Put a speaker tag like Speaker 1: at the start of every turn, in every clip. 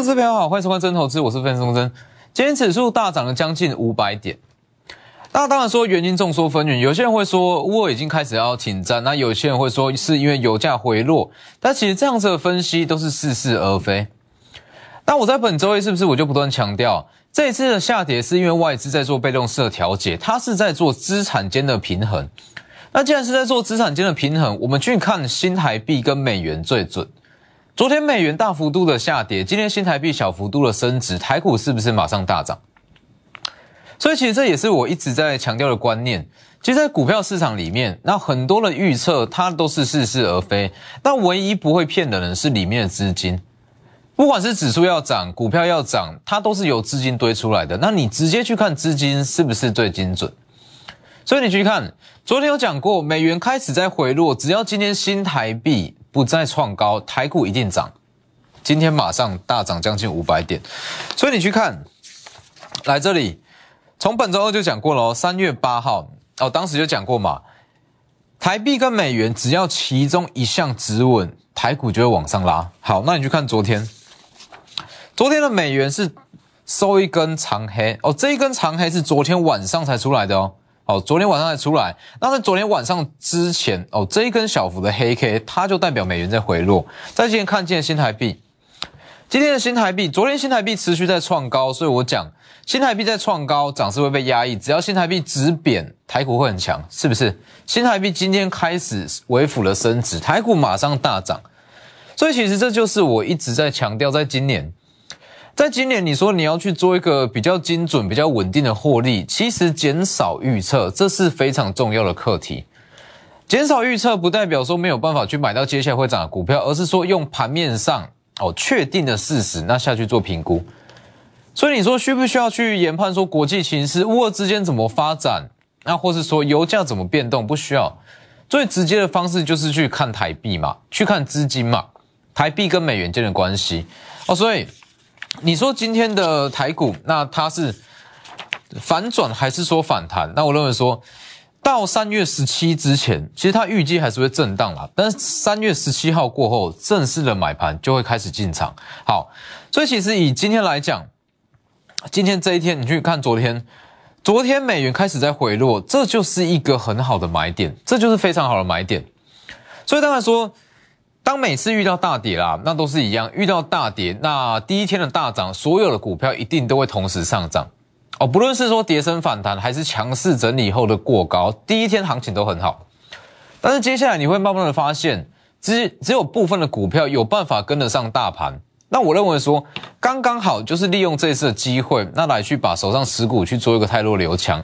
Speaker 1: 各位投资朋友好，欢迎收看真投资，我是分松真。今天指数大涨了将近五百点，那当然说原因众说纷纭，有些人会说乌尔已经开始要停战，那有些人会说是因为油价回落，但其实这样子的分析都是似是而非。那我在本周一是不是我就不断强调，这一次的下跌是因为外资在做被动式的调节，它是在做资产间的平衡。那既然是在做资产间的平衡，我们去看新台币跟美元最准。昨天美元大幅度的下跌，今天新台币小幅度的升值，台股是不是马上大涨？所以其实这也是我一直在强调的观念。其实，在股票市场里面，那很多的预测它都是似是而非，那唯一不会骗的人是里面的资金。不管是指数要涨，股票要涨，它都是由资金堆出来的。那你直接去看资金是不是最精准？所以你去看，昨天有讲过，美元开始在回落，只要今天新台币。不再创高，台股一定涨。今天马上大涨将近五百点，所以你去看，来这里，从本周二就讲过了哦。三月八号哦，当时就讲过嘛，台币跟美元只要其中一项止稳，台股就会往上拉。好，那你去看昨天，昨天的美元是收一根长黑哦，这一根长黑是昨天晚上才出来的哦。哦，昨天晚上才出来，那在昨天晚上之前，哦，这一根小幅的黑 K，它就代表美元在回落。在今天看见新台币，今天的新台币，昨天新台币持续在创高，所以我讲新台币在创高，涨势会被压抑。只要新台币止贬，台股会很强，是不是？新台币今天开始微幅的升值，台股马上大涨。所以其实这就是我一直在强调，在今年。在今年，你说你要去做一个比较精准、比较稳定的获利，其实减少预测这是非常重要的课题。减少预测不代表说没有办法去买到接下来会涨的股票，而是说用盘面上哦确定的事实，那下去做评估。所以你说需不需要去研判说国际形势、乌俄之间怎么发展，那或是说油价怎么变动？不需要。最直接的方式就是去看台币嘛，去看资金嘛，台币跟美元间的关系哦，所以。你说今天的台股，那它是反转还是说反弹？那我认为说到三月十七之前，其实它预计还是会震荡啦。但是三月十七号过后，正式的买盘就会开始进场。好，所以其实以今天来讲，今天这一天你去看昨天，昨天美元开始在回落，这就是一个很好的买点，这就是非常好的买点。所以当然说。当每次遇到大跌啦，那都是一样。遇到大跌，那第一天的大涨，所有的股票一定都会同时上涨哦。不论是说跌升反弹，还是强势整理后的过高，第一天行情都很好。但是接下来你会慢慢的发现，只只有部分的股票有办法跟得上大盘。那我认为说，刚刚好就是利用这次的机会，那来去把手上持股去做一个太弱留强。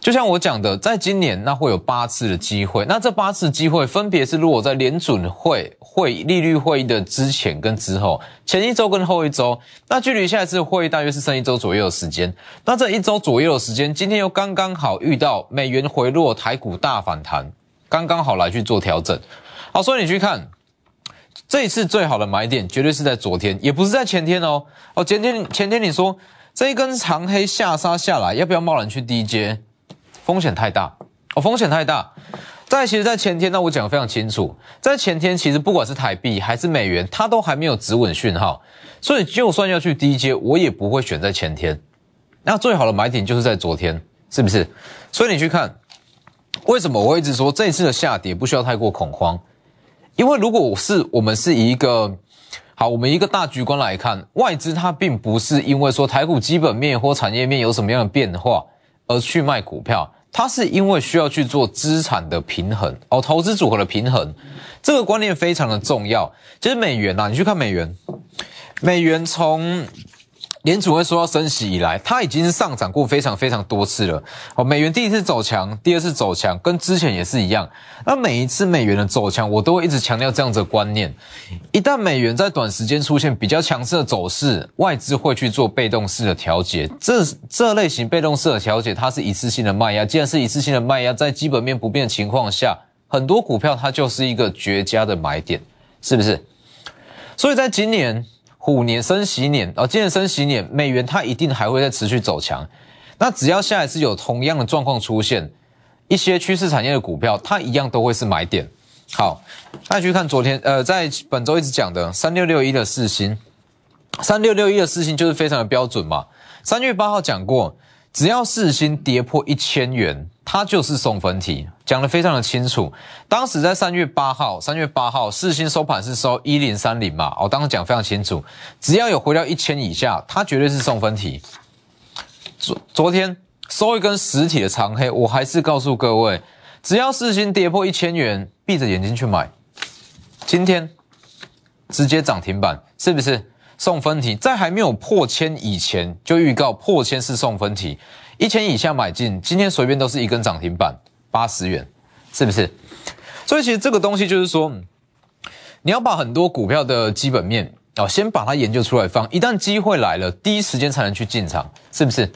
Speaker 1: 就像我讲的，在今年那会有八次的机会，那这八次机会分别是如果在联准会会利率会议的之前跟之后，前一周跟后一周，那距离下一次会议大约是剩一周左右的时间。那这一周左右的时间，今天又刚刚好遇到美元回落，台股大反弹，刚刚好来去做调整。好，所以你去看这一次最好的买点，绝对是在昨天，也不是在前天哦。哦，前天前天你说这一根长黑下杀下来，要不要贸然去低接？风险太大哦，风险太大。在其实，在前天，那我讲的非常清楚，在前天，其实不管是台币还是美元，它都还没有止稳讯号，所以就算要去低接，我也不会选在前天。那最好的买点就是在昨天，是不是？所以你去看，为什么我一直说这一次的下跌不需要太过恐慌？因为如果我是我们是一个好，我们一个大局观来看，外资它并不是因为说台股基本面或产业面有什么样的变化而去卖股票。它是因为需要去做资产的平衡哦，投资组合的平衡，这个观念非常的重要。其实美元呐，你去看美元，美元从。联储会说要升息以来，它已经是上涨过非常非常多次了。哦，美元第一次走强，第二次走强，跟之前也是一样。那每一次美元的走强，我都会一直强调这样子的观念：一旦美元在短时间出现比较强势的走势，外资会去做被动式的调节。这这类型被动式的调节，它是一次性的卖压。既然是一次性的卖压，在基本面不变的情况下，很多股票它就是一个绝佳的买点，是不是？所以在今年。虎年升息年哦，今年升息年，美元它一定还会再持续走强。那只要下一次有同样的状况出现，一些趋势产业的股票，它一样都会是买点。好，那去看昨天，呃，在本周一直讲的三六六一的四星，三六六一的四星就是非常的标准嘛。三月八号讲过，只要四星跌破一千元，它就是送分题，讲的非常的清楚。当时在三月八号，三月八号四星收盘是收一零三零嘛，我当时讲非常清楚，只要有回到一千以下，它绝对是送分题。昨昨天收一根实体的长黑，我还是告诉各位，只要四星跌破一千元，闭着眼睛去买。今天直接涨停板，是不是？送分题，在还没有破千以前就预告破千是送分题，一千以下买进，今天随便都是一根涨停板，八十元，是不是？所以其实这个东西就是说，你要把很多股票的基本面哦，先把它研究出来放，一旦机会来了，第一时间才能去进场，是不是？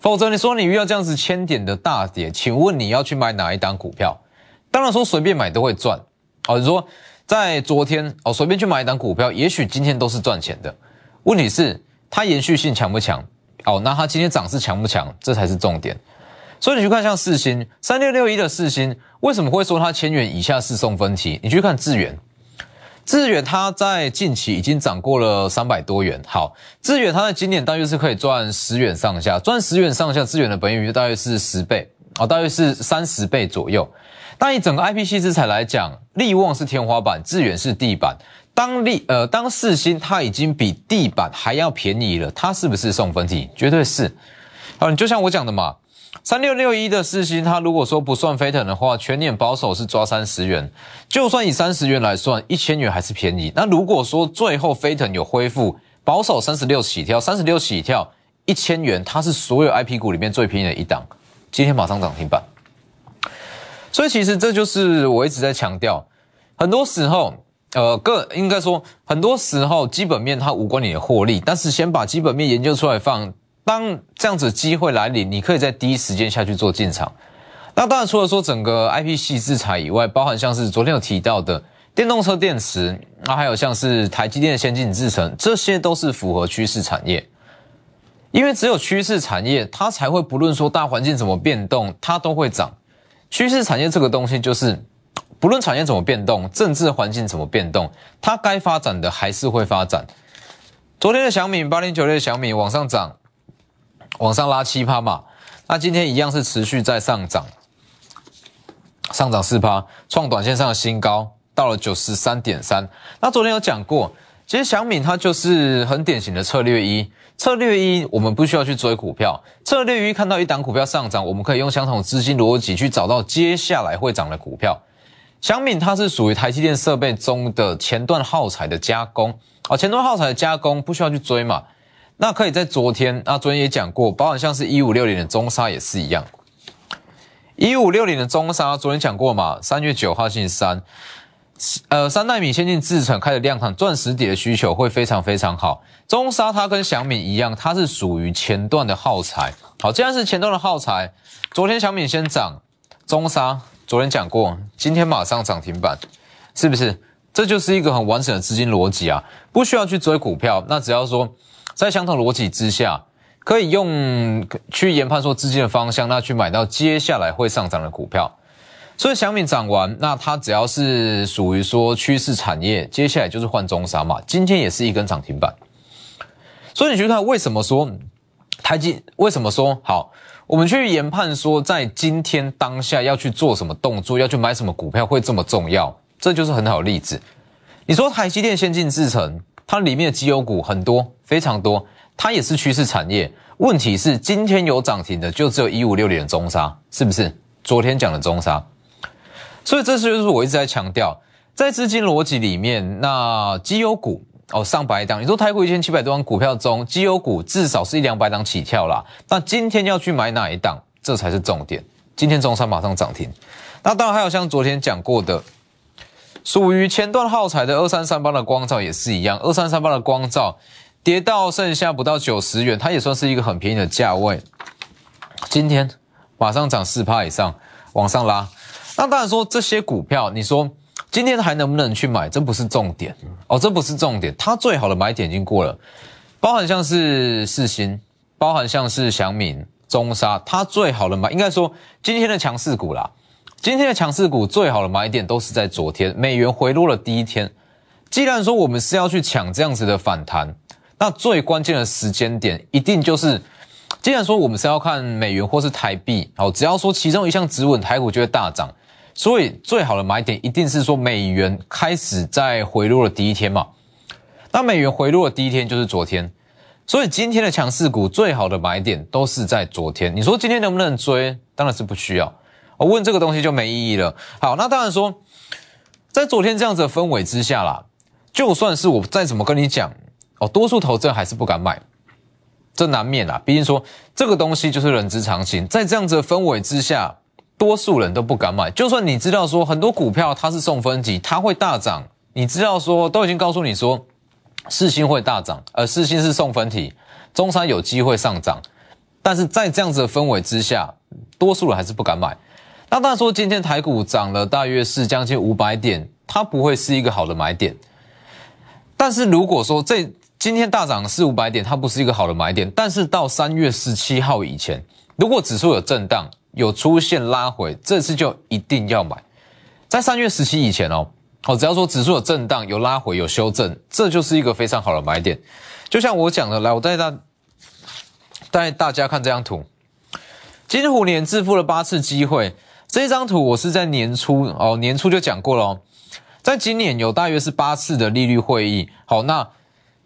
Speaker 1: 否则你说你遇到这样子千点的大跌，请问你要去买哪一档股票？当然说随便买都会赚哦，你说。在昨天哦，随便去买一档股票，也许今天都是赚钱的。问题是它延续性强不强？哦，那它今天涨势强不强？这才是重点。所以你去看像四星三六六一的四星，为什么会说它千元以下是送分题？你去看智远，智远它在近期已经涨过了三百多元。好，智远它在今年大约是可以赚十元上下，赚十元上下，智远的本益比大约是十倍，哦，大约是三十倍左右。但以整个 I P C 资材来讲，力旺是天花板，致远是地板。当力呃当四星它已经比地板还要便宜了，它是不是送分题？绝对是。好，你就像我讲的嘛，三六六一的四星，它如果说不算飞腾的话，全年保守是抓三十元。就算以三十元来算，一千元还是便宜。那如果说最后飞腾有恢复，保守三十六起跳，三十六起跳，一千元，它是所有 I P 股里面最便宜的一档。今天马上涨停板。所以其实这就是我一直在强调，很多时候，呃，个应该说，很多时候基本面它无关你的获利，但是先把基本面研究出来放，当这样子机会来临，你可以在第一时间下去做进场。那当然除了说整个 I P 系制裁以外，包含像是昨天有提到的电动车电池，那还有像是台积电先进制程，这些都是符合趋势产业，因为只有趋势产业，它才会不论说大环境怎么变动，它都会涨。趋势产业这个东西，就是不论产业怎么变动，政治环境怎么变动，它该发展的还是会发展。昨天的小米八零九六的小米往上涨，往上拉七趴嘛，那今天一样是持续在上涨，上涨四趴，创短线上的新高，到了九十三点三。那昨天有讲过，其实小米它就是很典型的策略一。策略一，我们不需要去追股票。策略一，看到一档股票上涨，我们可以用相同的资金逻辑去找到接下来会涨的股票。小敏它是属于台积电设备中的前段耗材的加工啊，前段耗材的加工不需要去追嘛。那可以在昨天，那昨天也讲过，包含像是一五六零的中沙也是一样。一五六零的中沙昨天讲过嘛，三月九号星期三。呃，三纳米先进制程开始量产，钻石底的需求会非常非常好。中沙它跟小米一样，它是属于前段的耗材。好，既然是前段的耗材，昨天小米先涨，中沙昨天讲过，今天马上涨停板，是不是？这就是一个很完整的资金逻辑啊，不需要去追股票。那只要说在相同逻辑之下，可以用去研判说资金的方向，那去买到接下来会上涨的股票。所以小米涨完，那它只要是属于说趋势产业，接下来就是换中沙嘛。今天也是一根涨停板。所以你去看为什么说台积？为什么说好？我们去研判说，在今天当下要去做什么动作，要去买什么股票会这么重要？这就是很好的例子。你说台积电先进制程，它里面的绩优股很多，非常多，它也是趋势产业。问题是今天有涨停的就只有一五六零的中沙，是不是？昨天讲的中沙。所以这是就是我一直在强调，在资金逻辑里面，那绩优股哦上百档，你说台股一千七百多万股票中，绩优股至少是一两百档起跳啦。那今天要去买哪一档，这才是重点。今天中沙马上涨停，那当然还有像昨天讲过的，属于前段耗材的二三三八的光照也是一样，二三三八的光照跌到剩下不到九十元，它也算是一个很便宜的价位。今天马上涨四趴以上，往上拉。那当然说这些股票，你说今天还能不能去买？这不是重点哦，这不是重点。它最好的买点已经过了，包含像是四星，包含像是祥敏、中沙，它最好的买，应该说今天的强势股啦。今天的强势股最好的买点都是在昨天美元回落了第一天。既然说我们是要去抢这样子的反弹，那最关键的时间点，一定就是，既然说我们是要看美元或是台币，好，只要说其中一项止稳，台股就会大涨。所以最好的买点一定是说美元开始在回落的第一天嘛。那美元回落的第一天就是昨天，所以今天的强势股最好的买点都是在昨天。你说今天能不能追？当然是不需要。我问这个东西就没意义了。好，那当然说，在昨天这样子的氛围之下啦，就算是我再怎么跟你讲。哦，多数投资人还是不敢买，这难免啦。毕竟说这个东西就是人之常情，在这样子的氛围之下，多数人都不敢买。就算你知道说很多股票它是送分级，它会大涨，你知道说都已经告诉你说四星会大涨，而四星是送分题，中山有机会上涨，但是在这样子的氛围之下，多数人还是不敢买。那当然说今天台股涨了大约是将近五百点，它不会是一个好的买点。但是如果说这今天大涨四五百点，它不是一个好的买点。但是到三月十七号以前，如果指数有震荡，有出现拉回，这次就一定要买。在三月十七以前哦，哦，只要说指数有震荡、有拉回、有修正，这就是一个非常好的买点。就像我讲的，来，我带大带大家看这张图，金虎年致富了八次机会。这张图我是在年初哦，年初就讲过了哦，在今年有大约是八次的利率会议。好，那。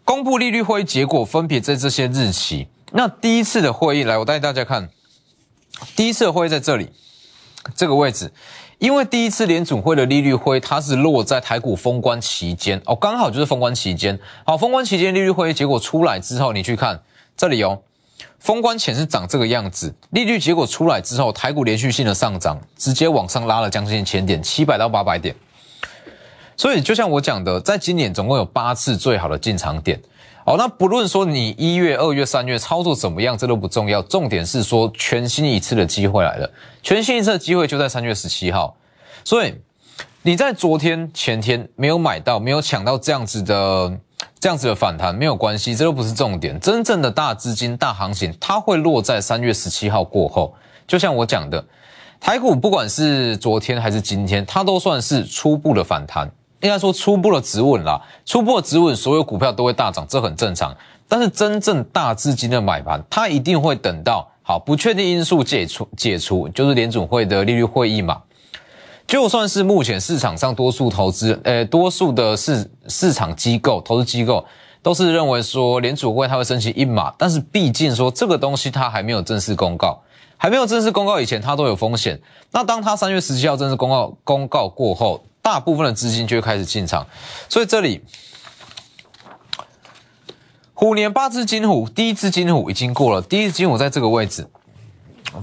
Speaker 1: 公布利率会议结果分别在这些日期。那第一次的会议，来我带大家看，第一次的会议在这里这个位置，因为第一次联总会的利率会它是落在台股封关期间哦，刚好就是封关期间。好，封关期间利率会议结果出来之后，你去看这里哦，封关前是长这个样子，利率结果出来之后，台股连续性的上涨，直接往上拉了将近千点，七百到八百点。所以，就像我讲的，在今年总共有八次最好的进场点。好，那不论说你一月、二月、三月操作怎么样，这都不重要。重点是说，全新一次的机会来了，全新一次的机会就在三月十七号。所以，你在昨天、前天没有买到、没有抢到这样子的、这样子的反弹，没有关系，这都不是重点。真正的大资金、大行情，它会落在三月十七号过后。就像我讲的，台股不管是昨天还是今天，它都算是初步的反弹。应该说初步的止稳啦，初步的止稳，所有股票都会大涨，这很正常。但是真正大资金的买盘，它一定会等到好不确定因素解除解除，就是联总会的利率会议嘛。就算是目前市场上多数投资，呃，多数的市市场机构、投资机构都是认为说联储会它会升息一码，但是毕竟说这个东西它还没有正式公告，还没有正式公告以前，它都有风险。那当它三月十七号正式公告公告过后，大部分的资金就会开始进场，所以这里虎年八只金虎，第一只金虎已经过了，第一只金虎在这个位置，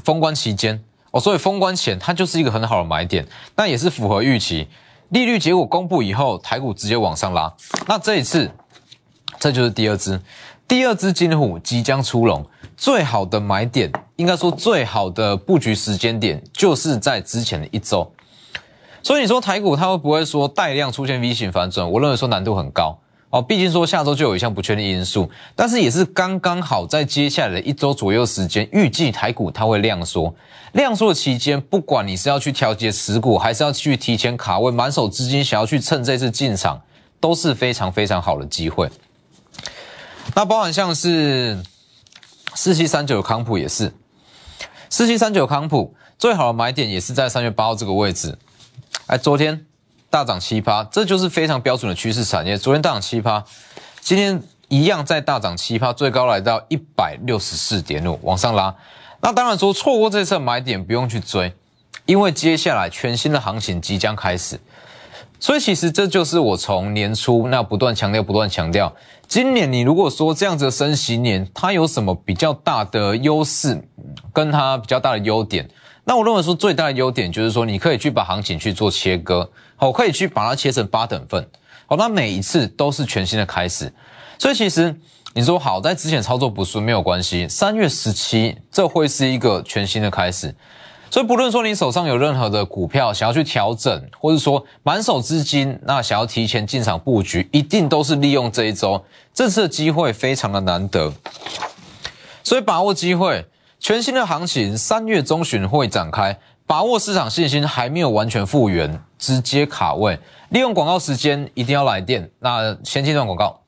Speaker 1: 封关期间哦，所以封关前它就是一个很好的买点，那也是符合预期。利率结果公布以后，台股直接往上拉，那这一次这就是第二只，第二只金虎即将出笼，最好的买点，应该说最好的布局时间点，就是在之前的一周。所以你说台股它会不会说带量出现 V 型反转？我认为说难度很高哦，毕竟说下周就有一项不确定因素，但是也是刚刚好在接下来的一周左右时间，预计台股它会量缩。量缩的期间，不管你是要去调节持股，还是要去提前卡位满手资金，想要去趁这次进场，都是非常非常好的机会。那包含像是四七三九康普也是，四七三九康普最好的买点也是在三月八号这个位置。哎，昨天大涨七趴，这就是非常标准的趋势产业。昨天大涨七趴，今天一样再大涨七趴，最高来到一百六十四点五，往上拉。那当然说错过这次买点不用去追，因为接下来全新的行情即将开始。所以其实这就是我从年初那不断强调、不断强调，今年你如果说这样子的升息年，它有什么比较大的优势，跟它比较大的优点？那我认为说最大的优点就是说，你可以去把行情去做切割，好，可以去把它切成八等份，好，那每一次都是全新的开始。所以其实你说好在之前操作不顺没有关系，三月十七这会是一个全新的开始。所以不论说你手上有任何的股票想要去调整，或者说满手资金那想要提前进场布局，一定都是利用这一周，这次的机会非常的难得，所以把握机会。全新的行情三月中旬会展开，把握市场信心还没有完全复原，直接卡位，利用广告时间一定要来电。那先进段广告。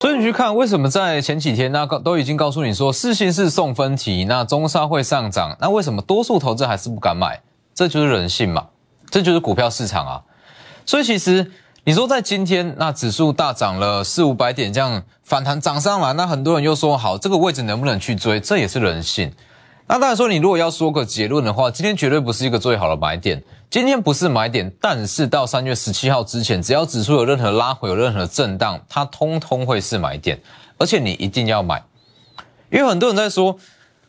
Speaker 1: 所以你去看为什么在前几天那个都已经告诉你说四星是送分题，那中沙会上涨，那为什么多数投资还是不敢买？这就是人性嘛，这就是股票市场啊。所以其实你说在今天那指数大涨了四五百点这样反弹涨上来，那很多人又说好这个位置能不能去追？这也是人性。那当然说，你如果要说个结论的话，今天绝对不是一个最好的买点。今天不是买点，但是到三月十七号之前，只要指数有任何拉回、有任何震荡，它通通会是买点，而且你一定要买。因为很多人在说，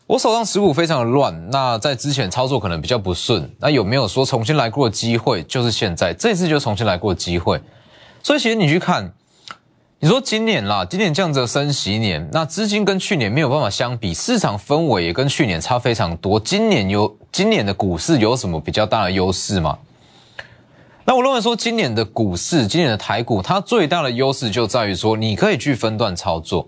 Speaker 1: 我手上持股非常的乱，那在之前操作可能比较不顺，那有没有说重新来过机会？就是现在，这次就重新来过机会。所以其实你去看。你说今年啦，今年这样子的升息年，那资金跟去年没有办法相比，市场氛围也跟去年差非常多。今年有今年的股市有什么比较大的优势吗？那我认为说，今年的股市，今年的台股，它最大的优势就在于说，你可以去分段操作，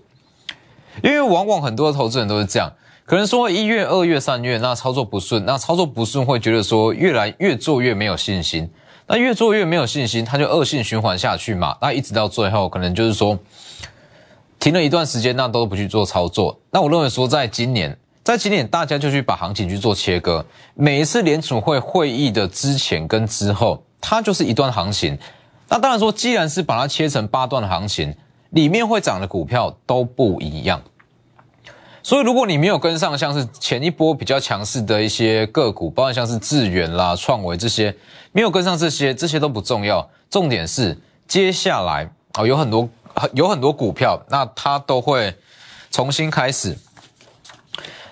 Speaker 1: 因为往往很多投资人都是这样，可能说一月、二月、三月那操作不顺，那操作不顺会觉得说越来越做越没有信心。那越做越没有信心，它就恶性循环下去嘛。那一直到最后，可能就是说停了一段时间，那都不去做操作。那我认为说，在今年，在今年大家就去把行情去做切割。每一次联储会会议的之前跟之后，它就是一段行情。那当然说，既然是把它切成八段的行情，里面会涨的股票都不一样。所以，如果你没有跟上，像是前一波比较强势的一些个股，包括像是智远啦、创维这些，没有跟上这些，这些都不重要。重点是接下来哦，有很多有很多股票，那它都会重新开始。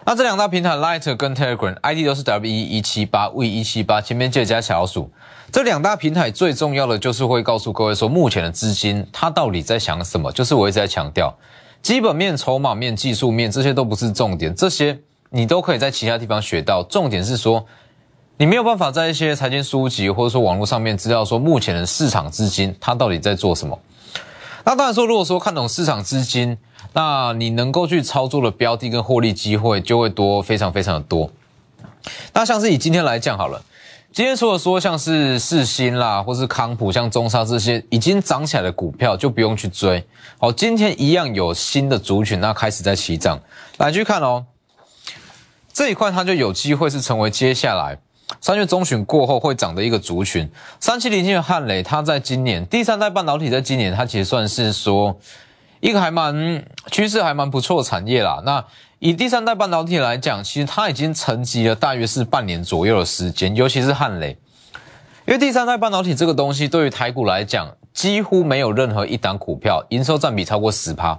Speaker 1: 那这两大平台，Light 跟 Telegram，ID 都是 W 一一七八 V 一七八，前面记得加小数。这两大平台最重要的就是会告诉各位说，目前的资金它到底在想什么，就是我一直在强调。基本面、筹码面、技术面，这些都不是重点，这些你都可以在其他地方学到。重点是说，你没有办法在一些财经书籍或者说网络上面知道说，目前的市场资金它到底在做什么。那当然说，如果说看懂市场资金，那你能够去操作的标的跟获利机会就会多，非常非常的多。那像是以今天来讲好了。今天除了说像是世新啦，或是康普、像中沙这些已经涨起来的股票，就不用去追。好，今天一样有新的族群，那开始在起涨。来去看哦，这一块它就有机会是成为接下来三月中旬过后会涨的一个族群。三七零七的汉雷，它在今年第三代半导体，在今年它其实算是说一个还蛮趋势还蛮不错的产业啦。那以第三代半导体来讲，其实它已经沉积了大约是半年左右的时间，尤其是汉雷，因为第三代半导体这个东西对于台股来讲，几乎没有任何一档股票营收占比超过十趴，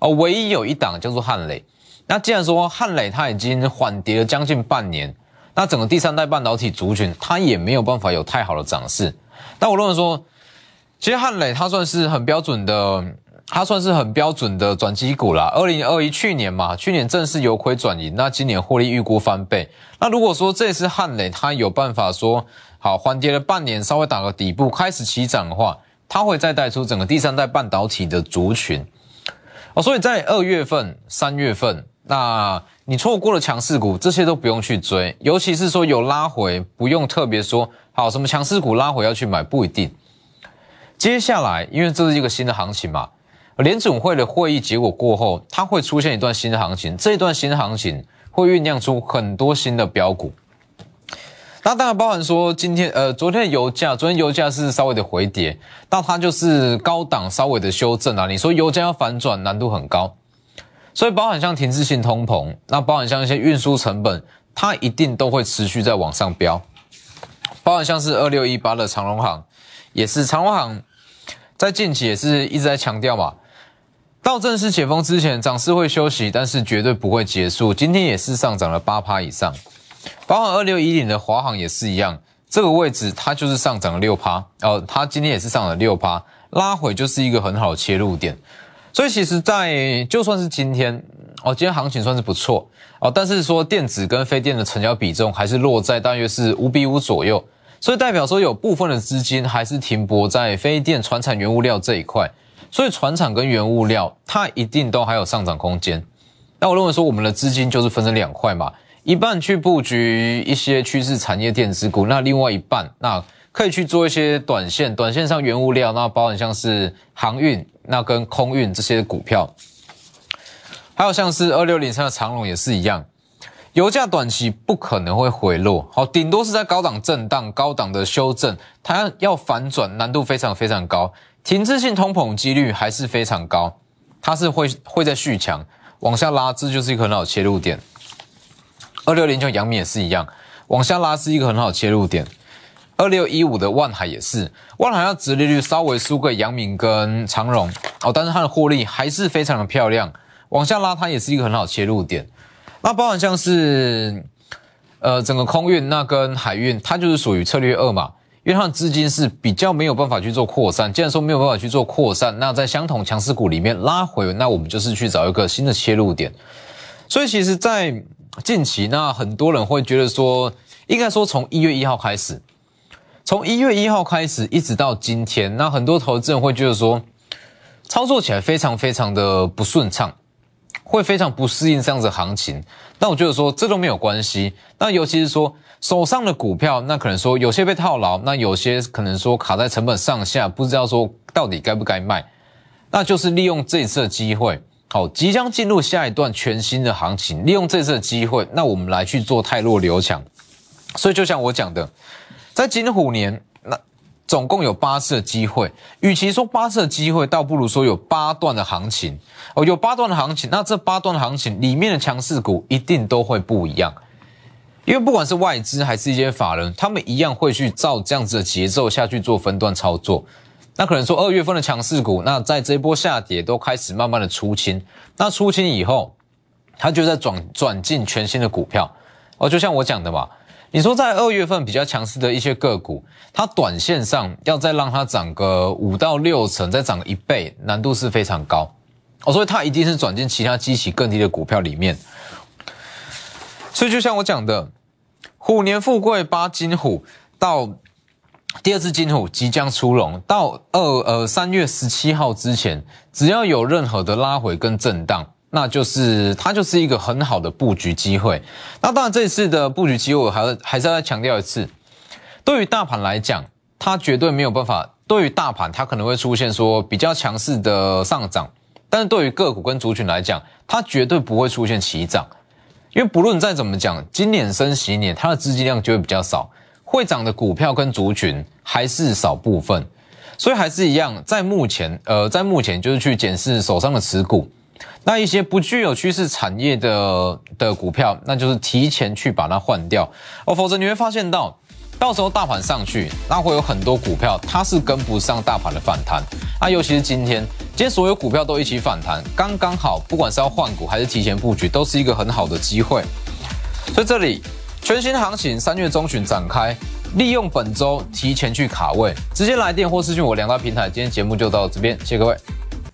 Speaker 1: 而唯一有一档叫做汉雷。那既然说汉雷它已经缓跌了将近半年，那整个第三代半导体族群它也没有办法有太好的涨势。但我认为说，其实汉雷它算是很标准的。它算是很标准的转机股啦。二零二一去年嘛，去年正式由亏转盈，那今年获利预估翻倍。那如果说这次汉磊它有办法说好缓跌了半年，稍微打个底部，开始起涨的话，它会再带出整个第三代半导体的族群哦。所以在二月份、三月份，那你错过了强势股，这些都不用去追，尤其是说有拉回，不用特别说好什么强势股拉回要去买，不一定。接下来，因为这是一个新的行情嘛。联总会的会议结果过后，它会出现一段新的行情，这一段新的行情会酝酿出很多新的标股。那当然包含说今天呃昨天的油价，昨天油价是稍微的回跌，那它就是高档稍微的修正啊。你说油价要反转难度很高，所以包含像停滞性通膨，那包含像一些运输成本，它一定都会持续在往上飙。包含像是二六一八的长隆行，也是长隆行在近期也是一直在强调嘛。到正式解封之前，涨势会休息，但是绝对不会结束。今天也是上涨了八趴以上，包含二六一零的华航也是一样，这个位置它就是上涨了六趴哦，它今天也是上了六趴，拉回就是一个很好的切入点。所以其实，在就算是今天哦，今天行情算是不错哦，但是说电子跟非电的成交比重还是落在大约是五比五左右，所以代表说有部分的资金还是停泊在非电、船产、原物料这一块。所以船厂跟原物料，它一定都还有上涨空间。那我认为说，我们的资金就是分成两块嘛，一半去布局一些趋势产业电子股，那另外一半，那可以去做一些短线，短线上原物料，那包含像是航运，那跟空运这些股票，还有像是二六零三的长龙也是一样。油价短期不可能会回落，好，顶多是在高档震荡、高档的修正，它要反转难度非常非常高，停滞性通膨几率还是非常高，它是会会在续强往下拉，这就是一个很好切入点。二六零九阳明也是一样，往下拉是一个很好切入点。二六一五的万海也是，万海要殖利率稍微输给阳明跟长荣哦，但是它的获利还是非常的漂亮，往下拉它也是一个很好切入点。那包含像是，呃，整个空运那跟海运，它就是属于策略二嘛，因为它的资金是比较没有办法去做扩散。既然说没有办法去做扩散，那在相同强势股里面拉回，那我们就是去找一个新的切入点。所以其实，在近期，那很多人会觉得说，应该说从一月一号开始，从一月一号开始一直到今天，那很多投资人会觉得说，操作起来非常非常的不顺畅。会非常不适应这样子行情，但我觉得说这都没有关系。那尤其是说手上的股票，那可能说有些被套牢，那有些可能说卡在成本上下，不知道说到底该不该卖，那就是利用这一次的机会，好，即将进入下一段全新的行情，利用这次的机会，那我们来去做泰弱留强。所以就像我讲的，在金虎年。总共有八次的机会，与其说八次的机会，倒不如说有八段的行情哦，有八段的行情，那这八段的行情里面的强势股一定都会不一样，因为不管是外资还是一些法人，他们一样会去照这样子的节奏下去做分段操作。那可能说二月份的强势股，那在这一波下跌都开始慢慢的出清，那出清以后，它就在转转进全新的股票哦，就像我讲的嘛。你说在二月份比较强势的一些个股，它短线上要再让它涨个五到六成，再涨一倍，难度是非常高哦，所以它一定是转进其他基期更低的股票里面。所以就像我讲的，虎年富贵八金虎到第二次金虎即将出笼，到二呃三月十七号之前，只要有任何的拉回跟震荡。那就是它就是一个很好的布局机会。那当然，这次的布局机会，我还还是要再强调一次，对于大盘来讲，它绝对没有办法。对于大盘，它可能会出现说比较强势的上涨，但是对于个股跟族群来讲，它绝对不会出现齐涨。因为不论再怎么讲，今年升息年，它的资金量就会比较少，会涨的股票跟族群还是少部分，所以还是一样，在目前，呃，在目前就是去检视手上的持股。那一些不具有趋势产业的的股票，那就是提前去把它换掉哦，否则你会发现到，到时候大盘上去，那会有很多股票它是跟不上大盘的反弹啊，尤其是今天，今天所有股票都一起反弹，刚刚好，不管是要换股还是提前布局，都是一个很好的机会。所以这里全新行情三月中旬展开，利用本周提前去卡位，直接来电或私讯我两大平台。今天节目就到这边，谢谢各位。